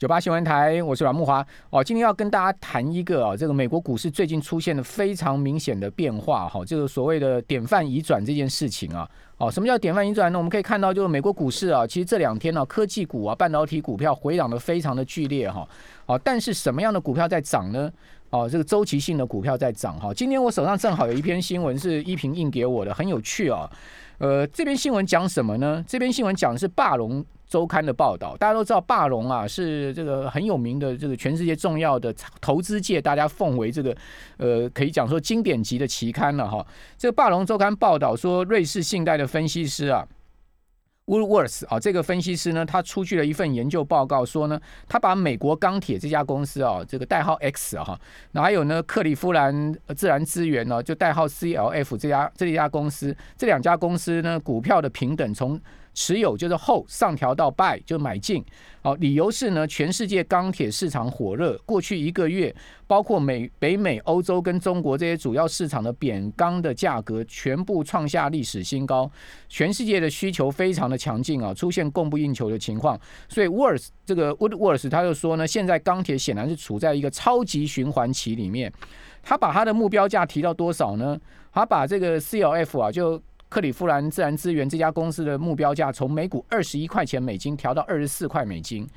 九八新闻台，我是阮木华。哦，今天要跟大家谈一个啊，这个美国股市最近出现的非常明显的变化，哈，这个所谓的典范移转这件事情啊，哦，什么叫典范移转呢？我们可以看到，就是美国股市啊，其实这两天呢，科技股啊、半导体股票回涨的非常的剧烈，哈，哦，但是什么样的股票在涨呢？哦，这个周期性的股票在涨，哈。今天我手上正好有一篇新闻是依萍印给我的，很有趣啊。呃，这篇新闻讲什么呢？这篇新闻讲的是霸龙。周刊的报道，大家都知道，霸龙啊是这个很有名的，这个全世界重要的投资界，大家奉为这个呃，可以讲说经典级的期刊了哈。这个霸龙周刊报道说，瑞士信贷的分析师啊。Woolworths 啊，这个分析师呢，他出具了一份研究报告，说呢，他把美国钢铁这家公司啊，这个代号 X 哈，那还有呢，克利夫兰自然资源呢，就代号 CLF 这家这一家公司，这两家公司呢，股票的平等从。持有就是后上调到 buy 就买进，好，理由是呢，全世界钢铁市场火热，过去一个月，包括美、北美、欧洲跟中国这些主要市场的扁钢的价格全部创下历史新高，全世界的需求非常的强劲啊，出现供不应求的情况，所以 Worth 这个 Woodworth 他就说呢，现在钢铁显然是处在一个超级循环期里面，他把他的目标价提到多少呢？他把这个 CLF 啊就。克里夫兰自然资源这家公司的目标价从每股二十一块钱美金调到二十四块美金，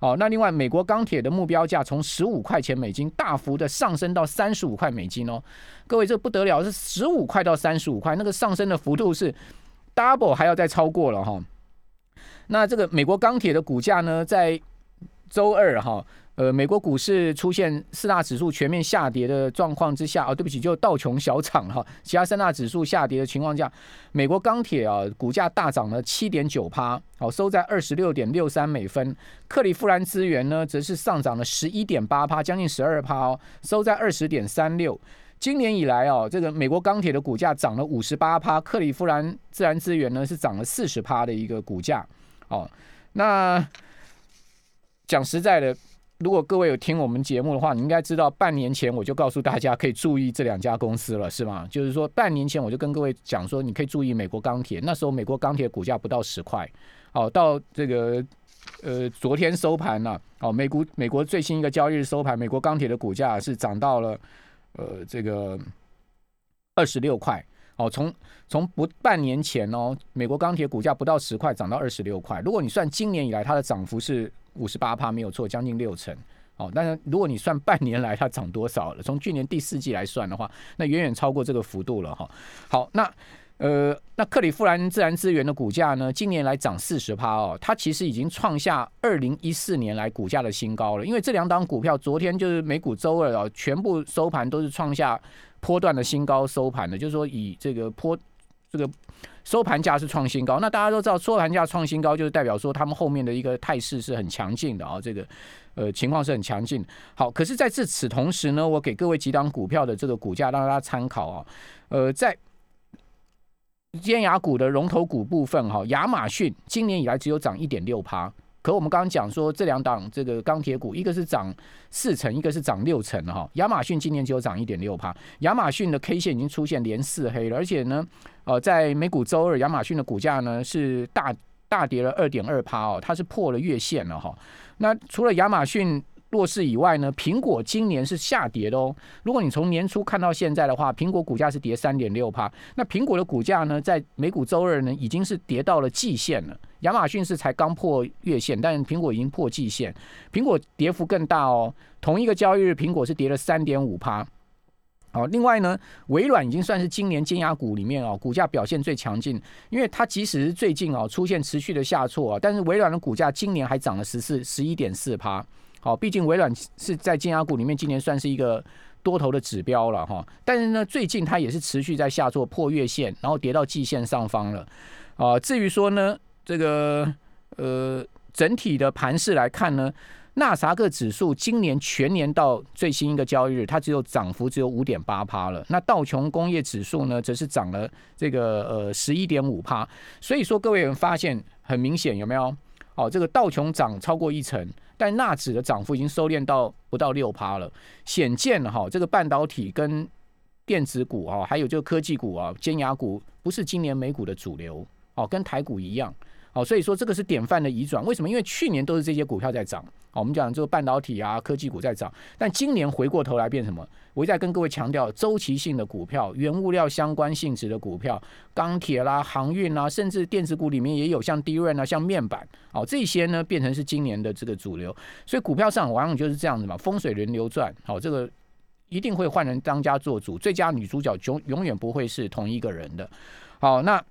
哦，那另外美国钢铁的目标价从十五块钱美金大幅的上升到三十五块美金哦，各位这不得了，是十五块到三十五块，那个上升的幅度是 double 还要再超过了哈。那这个美国钢铁的股价呢，在周二哈。呃，美国股市出现四大指数全面下跌的状况之下，哦，对不起，就道琼小涨哈，其他三大指数下跌的情况下，美国钢铁啊股价大涨了七点九趴，好收在二十六点六三美分。克利夫兰资源呢，则是上涨了十一点八趴，将近十二趴哦，收在二十点三六。今年以来哦，这个美国钢铁的股价涨了五十八趴，克利夫兰自然资源呢是涨了四十趴的一个股价。哦，那讲实在的。如果各位有听我们节目的话，你应该知道半年前我就告诉大家可以注意这两家公司了，是吗？就是说半年前我就跟各位讲说，你可以注意美国钢铁。那时候美国钢铁股价不到十块，哦，到这个呃昨天收盘了，哦，美股美国最新一个交易日收盘，美国钢铁的股价是涨到了呃这个二十六块，哦，从从不半年前哦，美国钢铁股价不到十块，涨到二十六块。如果你算今年以来它的涨幅是。五十八趴没有错，将近六成。哦，但是如果你算半年来它涨多少了，从去年第四季来算的话，那远远超过这个幅度了哈。好，那呃，那克里夫兰自然资源的股价呢，今年来涨四十趴哦，它其实已经创下二零一四年来股价的新高了。因为这两档股票昨天就是美股周二哦，全部收盘都是创下波段的新高收盘的，就是说以这个波这个。收盘价是创新高，那大家都知道，收盘价创新高就是代表说他们后面的一个态势是很强劲的啊，这个呃情况是很强劲。好，可是在至此同时呢，我给各位几档股票的这个股价让大家参考啊，呃，在尖牙股的龙头股部分哈，亚马逊今年以来只有涨一点六趴。可我们刚刚讲说，这两档这个钢铁股，一个是涨四成，一个是涨六成哈。亚马逊今年只有涨一点六帕，亚马逊的 K 线已经出现连四黑了，而且呢，呃，在美股周二，亚马逊的股价呢是大大跌了二点二帕哦，它是破了月线了哈。那除了亚马逊。弱势以外呢，苹果今年是下跌的哦。如果你从年初看到现在的话，苹果股价是跌三点六帕。那苹果的股价呢，在美股周二呢，已经是跌到了季线了。亚马逊是才刚破月线，但苹果已经破季线，苹果跌幅更大哦。同一个交易日，苹果是跌了三点五趴。好，另外呢，微软已经算是今年尖牙股里面哦，股价表现最强劲，因为它即使是最近哦出现持续的下挫啊，但是微软的股价今年还涨了十四十一点四趴。好，毕竟微软是在金牙股里面今年算是一个多头的指标了哈，但是呢，最近它也是持续在下挫破月线，然后跌到季线上方了。啊，至于说呢，这个呃整体的盘势来看呢，纳萨克指数今年全年到最新一个交易日，它只有涨幅只有五点八趴了。那道琼工业指数呢，则是涨了这个呃十一点五趴。所以说，各位有发现很明显有没有？哦，这个道琼涨超过一成，但纳指的涨幅已经收敛到不到六趴了，显见哈，这个半导体跟电子股啊，还有就科技股啊，尖牙股不是今年美股的主流哦，跟台股一样好，所以说这个是典范的移转。为什么？因为去年都是这些股票在涨。好，我们讲这个半导体啊、科技股在涨，但今年回过头来变什么？我一再跟各位强调，周期性的股票、原物料相关性质的股票、钢铁啦、航运啦，甚至电子股里面也有像低润啊、像面板，好，这些呢变成是今年的这个主流。所以股票上往往就是这样子嘛，风水轮流转。好，这个一定会换人当家做主，最佳女主角永永远不会是同一个人的。好，那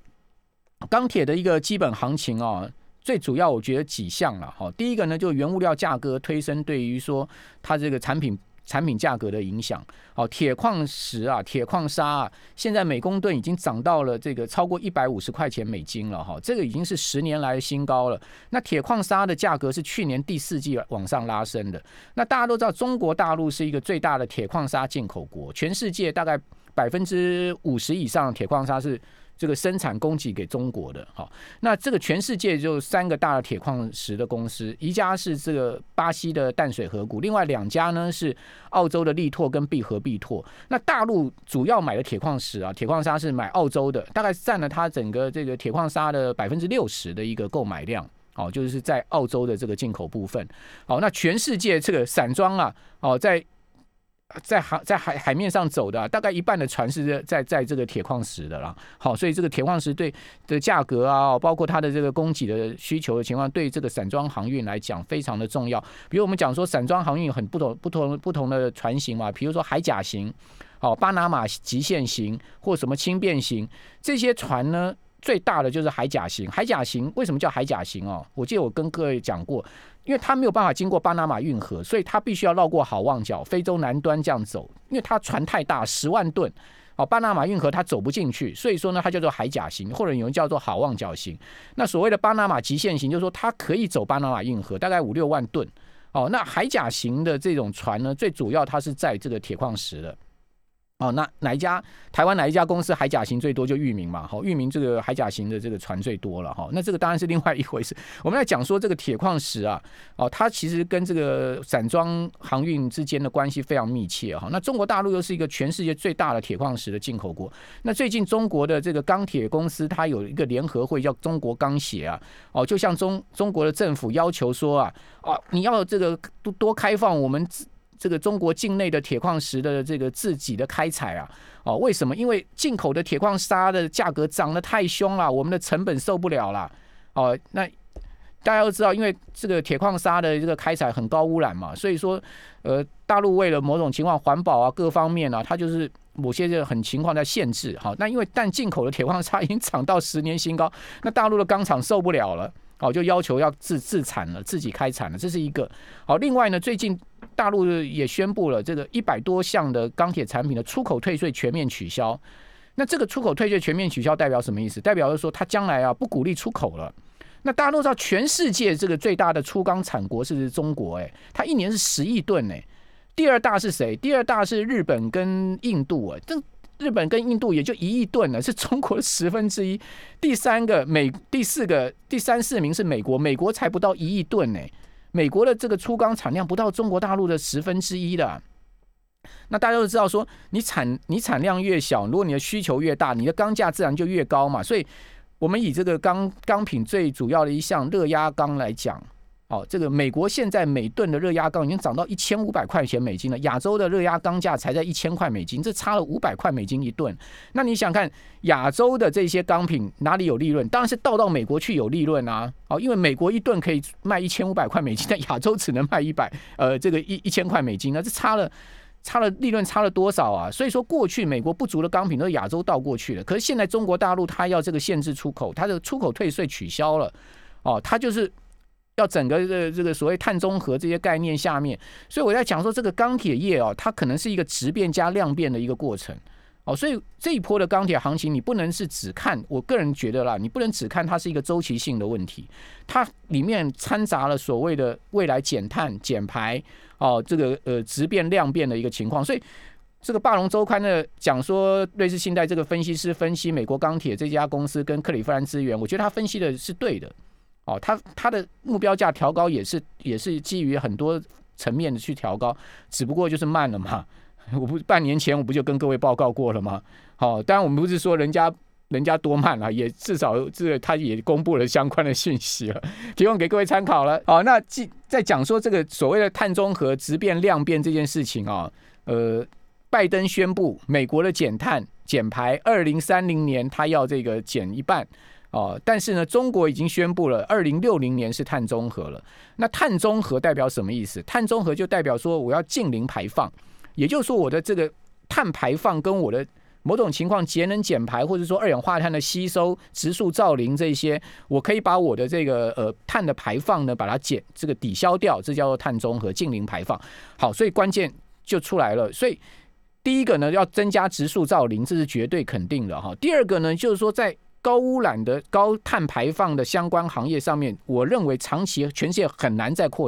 钢铁的一个基本行情啊。最主要我觉得几项了哈，第一个呢，就原物料价格推升对于说它这个产品产品价格的影响。好，铁矿石啊，铁矿砂啊，现在每公吨已经涨到了这个超过一百五十块钱美金了哈，这个已经是十年来的新高了。那铁矿砂的价格是去年第四季往上拉升的。那大家都知道，中国大陆是一个最大的铁矿砂进口国，全世界大概百分之五十以上铁矿砂是。这个生产供给给中国的，好，那这个全世界就三个大的铁矿石的公司，一家是这个巴西的淡水河谷，另外两家呢是澳洲的力拓跟必和必拓。那大陆主要买的铁矿石啊，铁矿砂是买澳洲的，大概占了它整个这个铁矿砂的百分之六十的一个购买量，哦，就是在澳洲的这个进口部分。好，那全世界这个散装啊，哦，在在海在海海面上走的，大概一半的船是在在这个铁矿石的啦。好，所以这个铁矿石对的价格啊，包括它的这个供给的需求的情况，对这个散装航运来讲非常的重要。比如我们讲说，散装航运很不同不同不同的船型嘛，比如说海甲型，好，巴拿马极限型或什么轻便型这些船呢？最大的就是海甲型，海甲型为什么叫海甲型哦？我记得我跟各位讲过，因为它没有办法经过巴拿马运河，所以它必须要绕过好望角，非洲南端这样走，因为它船太大，十万吨，哦，巴拿马运河它走不进去，所以说呢，它叫做海甲型，或者有人叫做好望角型。那所谓的巴拿马极限型，就是说它可以走巴拿马运河，大概五六万吨，哦，那海甲型的这种船呢，最主要它是在这个铁矿石的。哦，那哪一家台湾哪一家公司海甲型最多就域名嘛？好，域名这个海甲型的这个船最多了哈。那这个当然是另外一回事。我们来讲说这个铁矿石啊，哦，它其实跟这个散装航运之间的关系非常密切哈。那中国大陆又是一个全世界最大的铁矿石的进口国。那最近中国的这个钢铁公司，它有一个联合会叫中国钢协啊，哦，就像中中国的政府要求说啊，哦，你要这个多多开放我们。这个中国境内的铁矿石的这个自己的开采啊，哦，为什么？因为进口的铁矿砂的价格涨得太凶了，我们的成本受不了了。哦，那大家都知道，因为这个铁矿砂的这个开采很高污染嘛，所以说，呃，大陆为了某种情况环保啊，各方面啊，它就是某些这很情况在限制。好，那因为但进口的铁矿砂已经涨到十年新高，那大陆的钢厂受不了了，哦，就要求要自自产了，自己开产了，这是一个。好，另外呢，最近。大陆也宣布了这个一百多项的钢铁产品的出口退税全面取消。那这个出口退税全面取消代表什么意思？代表是说它将来啊不鼓励出口了。那大家都知道，全世界这个最大的粗钢产国是中国，哎，它一年是十亿吨，哎，第二大是谁？第二大是日本跟印度，哎，这日本跟印度也就一亿吨了，是中国的十分之一。第三个美，第四个第三四名是美国，美国才不到一亿吨，呢。美国的这个粗钢产量不到中国大陆的十分之一的，那大家都知道说，你产你产量越小，如果你的需求越大，你的钢价自然就越高嘛。所以，我们以这个钢钢品最主要的一项热压钢来讲。哦，这个美国现在每吨的热压钢已经涨到一千五百块钱美金了，亚洲的热压钢价才在一千块美金，这差了五百块美金一吨。那你想看亚洲的这些钢品哪里有利润？当然是倒到美国去有利润啊！哦，因为美国一吨可以卖一千五百块美金，但亚洲只能卖一百呃这个一一千块美金，那这差了差了利润差了多少啊？所以说过去美国不足的钢品都是亚洲倒过去的，可是现在中国大陆它要这个限制出口，它的出口退税取消了，哦，它就是。要整个这这个所谓碳中和这些概念下面，所以我在讲说这个钢铁业哦，它可能是一个质变加量变的一个过程哦，所以这一波的钢铁行情，你不能是只看，我个人觉得啦，你不能只看它是一个周期性的问题，它里面掺杂了所谓的未来减碳减排哦，这个呃质变量变的一个情况，所以这个霸龙周刊呢讲说，瑞士信贷这个分析师分析美国钢铁这家公司跟克里夫兰资源，我觉得他分析的是对的。哦，它它的目标价调高也是也是基于很多层面的去调高，只不过就是慢了嘛。我不半年前我不就跟各位报告过了吗？好，当然我们不是说人家人家多慢了，也至少这个他也公布了相关的信息了，提供给各位参考了。好，那既在讲说这个所谓的碳中和质变量变这件事情啊，呃，拜登宣布美国的减碳减排，二零三零年他要这个减一半哦，但是呢，中国已经宣布了二零六零年是碳中和了。那碳中和代表什么意思？碳中和就代表说我要净零排放，也就是说我的这个碳排放跟我的某种情况节能减排，或者说二氧化碳的吸收、植树造林这些，我可以把我的这个呃碳的排放呢，把它减这个抵消掉，这叫做碳中和、净零排放。好，所以关键就出来了。所以第一个呢，要增加植树造林，这是绝对肯定的哈。第二个呢，就是说在高污染的高碳排放的相关行业上面，我认为长期全线很难再扩。